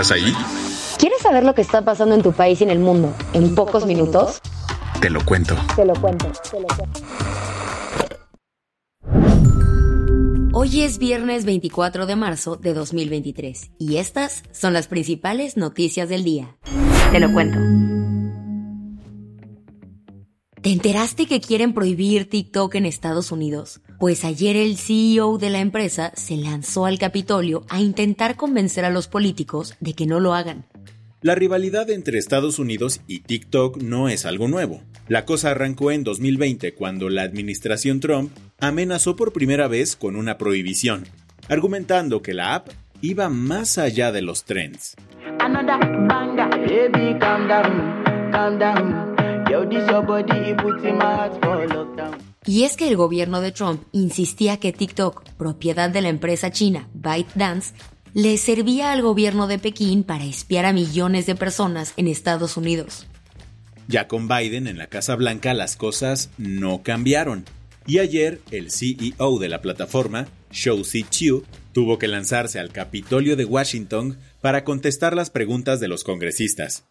¿Estás ahí? ¿Quieres saber lo que está pasando en tu país y en el mundo en, pocos, minutos? Te lo cuento. Te lo cuento. Te lo cuento. Hoy es viernes 24 de marzo de 2023 y estas son las principales noticias del día. Te lo cuento. ¿Te enteraste que quieren prohibir TikTok en Estados Unidos? Pues ayer el CEO de la empresa se lanzó al Capitolio a intentar convencer a los políticos de que no lo hagan. La rivalidad entre Estados Unidos y TikTok no es algo nuevo. La cosa arrancó en 2020 cuando la administración Trump amenazó por primera vez con una prohibición, argumentando que la app iba más allá de los trends. Y es que el gobierno de Trump insistía que TikTok, propiedad de la empresa china ByteDance, le servía al gobierno de Pekín para espiar a millones de personas en Estados Unidos. Ya con Biden en la Casa Blanca las cosas no cambiaron. Y ayer el CEO de la plataforma, Shou Zi Chiu, tuvo que lanzarse al Capitolio de Washington para contestar las preguntas de los congresistas.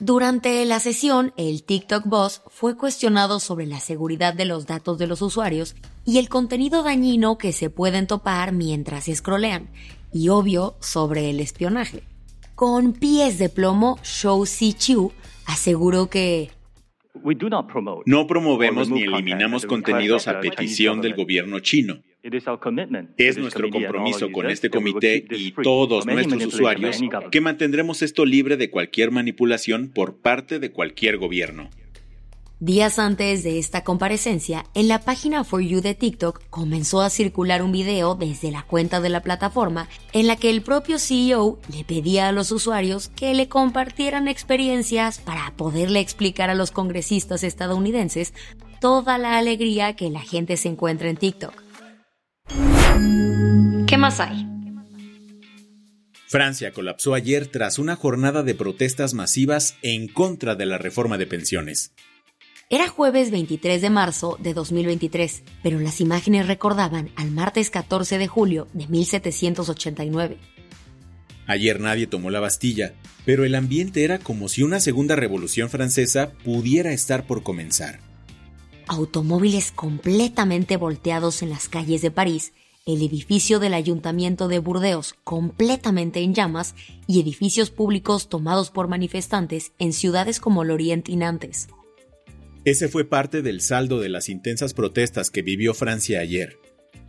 Durante la sesión, el TikTok Boss fue cuestionado sobre la seguridad de los datos de los usuarios y el contenido dañino que se pueden topar mientras scrollean, y obvio sobre el espionaje. Con pies de plomo, Shou Si Chiu aseguró que no promovemos ni eliminamos contenidos a petición del gobierno chino. Es nuestro compromiso con este comité y todos nuestros usuarios que mantendremos esto libre de cualquier manipulación por parte de cualquier gobierno. Días antes de esta comparecencia, en la página For You de TikTok comenzó a circular un video desde la cuenta de la plataforma en la que el propio CEO le pedía a los usuarios que le compartieran experiencias para poderle explicar a los congresistas estadounidenses toda la alegría que la gente se encuentra en TikTok. ¿Qué más hay? Francia colapsó ayer tras una jornada de protestas masivas en contra de la reforma de pensiones. Era jueves 23 de marzo de 2023, pero las imágenes recordaban al martes 14 de julio de 1789. Ayer nadie tomó la Bastilla, pero el ambiente era como si una segunda revolución francesa pudiera estar por comenzar. Automóviles completamente volteados en las calles de París, el edificio del ayuntamiento de Burdeos completamente en llamas y edificios públicos tomados por manifestantes en ciudades como Lorient y Nantes. Ese fue parte del saldo de las intensas protestas que vivió Francia ayer.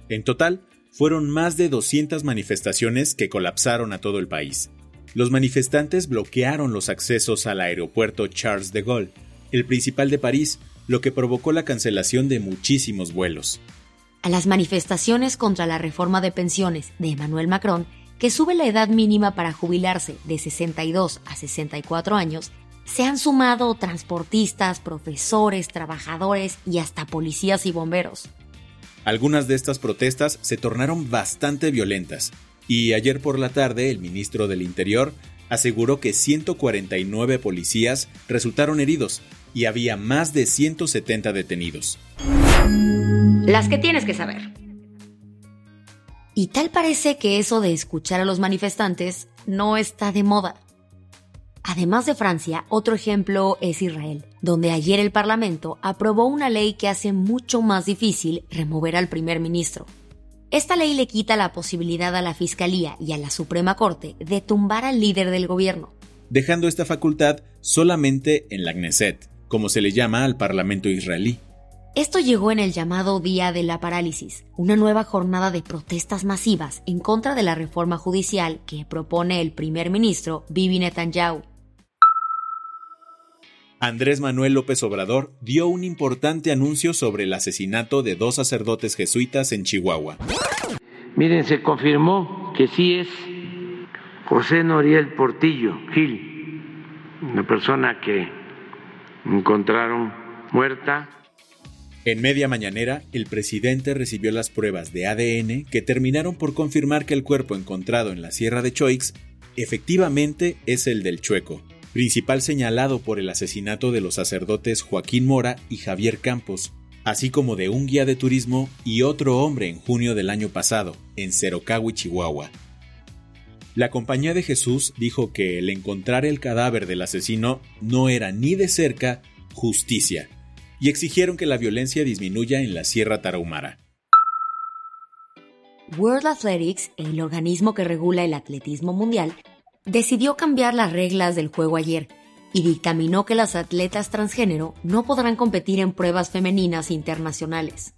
En total, fueron más de 200 manifestaciones que colapsaron a todo el país. Los manifestantes bloquearon los accesos al aeropuerto Charles de Gaulle, el principal de París, lo que provocó la cancelación de muchísimos vuelos. A las manifestaciones contra la reforma de pensiones de Emmanuel Macron, que sube la edad mínima para jubilarse de 62 a 64 años, se han sumado transportistas, profesores, trabajadores y hasta policías y bomberos. Algunas de estas protestas se tornaron bastante violentas y ayer por la tarde el ministro del Interior aseguró que 149 policías resultaron heridos y había más de 170 detenidos. Las que tienes que saber. Y tal parece que eso de escuchar a los manifestantes no está de moda. Además de Francia, otro ejemplo es Israel, donde ayer el Parlamento aprobó una ley que hace mucho más difícil remover al primer ministro. Esta ley le quita la posibilidad a la Fiscalía y a la Suprema Corte de tumbar al líder del gobierno. Dejando esta facultad solamente en la Knesset, como se le llama al Parlamento israelí. Esto llegó en el llamado Día de la Parálisis, una nueva jornada de protestas masivas en contra de la reforma judicial que propone el primer ministro Bibi Netanyahu. Andrés Manuel López Obrador dio un importante anuncio sobre el asesinato de dos sacerdotes jesuitas en Chihuahua. Miren, se confirmó que sí es José Noriel Portillo Gil, una persona que encontraron muerta. En media mañanera, el presidente recibió las pruebas de ADN que terminaron por confirmar que el cuerpo encontrado en la Sierra de Choix efectivamente es el del Chueco, principal señalado por el asesinato de los sacerdotes Joaquín Mora y Javier Campos, así como de un guía de turismo y otro hombre en junio del año pasado, en Cerocagui, Chihuahua. La Compañía de Jesús dijo que el encontrar el cadáver del asesino no era ni de cerca justicia, y exigieron que la violencia disminuya en la Sierra Tarahumara. World Athletics, el organismo que regula el atletismo mundial, decidió cambiar las reglas del juego ayer y dictaminó que las atletas transgénero no podrán competir en pruebas femeninas internacionales.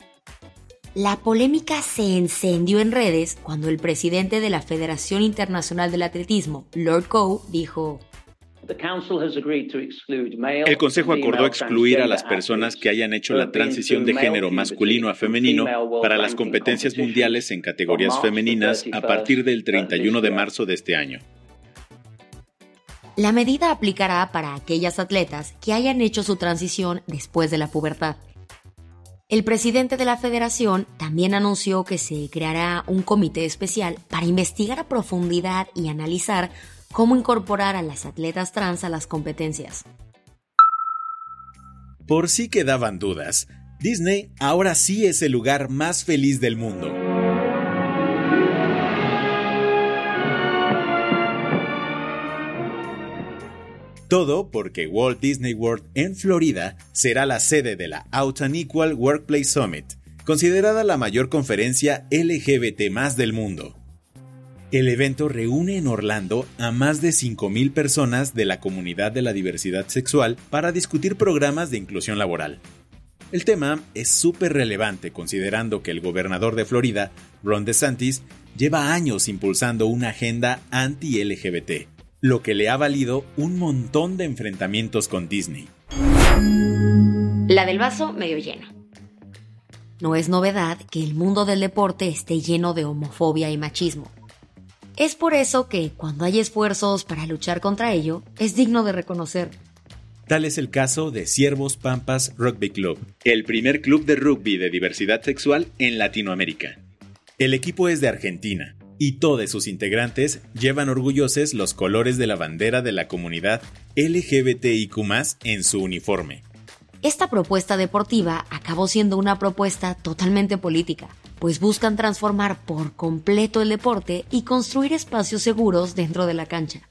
La polémica se encendió en redes cuando el presidente de la Federación Internacional del Atletismo, Lord Coe, dijo, el Consejo acordó excluir a las personas que hayan hecho la transición de género masculino a femenino para las competencias mundiales en categorías femeninas a partir del 31 de marzo de este año. La medida aplicará para aquellas atletas que hayan hecho su transición después de la pubertad. El presidente de la federación también anunció que se creará un comité especial para investigar a profundidad y analizar cómo incorporar a las atletas trans a las competencias. Por si quedaban dudas, Disney ahora sí es el lugar más feliz del mundo. Todo porque Walt Disney World en Florida será la sede de la Out and Equal Workplace Summit, considerada la mayor conferencia LGBT más del mundo. El evento reúne en Orlando a más de 5.000 personas de la comunidad de la diversidad sexual para discutir programas de inclusión laboral. El tema es súper relevante considerando que el gobernador de Florida, Ron DeSantis, lleva años impulsando una agenda anti-LGBT lo que le ha valido un montón de enfrentamientos con Disney. La del vaso medio lleno. No es novedad que el mundo del deporte esté lleno de homofobia y machismo. Es por eso que cuando hay esfuerzos para luchar contra ello, es digno de reconocer. Tal es el caso de Ciervos Pampas Rugby Club, el primer club de rugby de diversidad sexual en Latinoamérica. El equipo es de Argentina, y todos sus integrantes llevan orgullosos los colores de la bandera de la comunidad LGBTIQ en su uniforme. Esta propuesta deportiva acabó siendo una propuesta totalmente política, pues buscan transformar por completo el deporte y construir espacios seguros dentro de la cancha.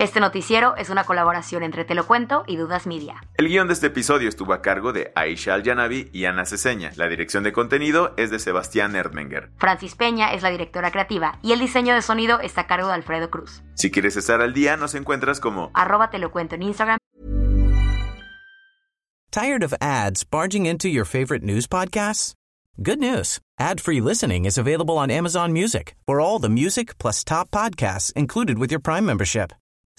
Este noticiero es una colaboración entre Te lo cuento y Dudas Media. El guion de este episodio estuvo a cargo de Aisha Al-Yanabi y Ana Ceseña. La dirección de contenido es de Sebastián Erdmenger. Francis Peña es la directora creativa y el diseño de sonido está a cargo de Alfredo Cruz. Si quieres estar al día, nos encuentras como arroba Te lo cuento en Instagram. ¿Tired of ads barging into your favorite news podcasts? Good news. Ad-free listening is available on Amazon Music for all the music plus top podcasts included with your Prime membership.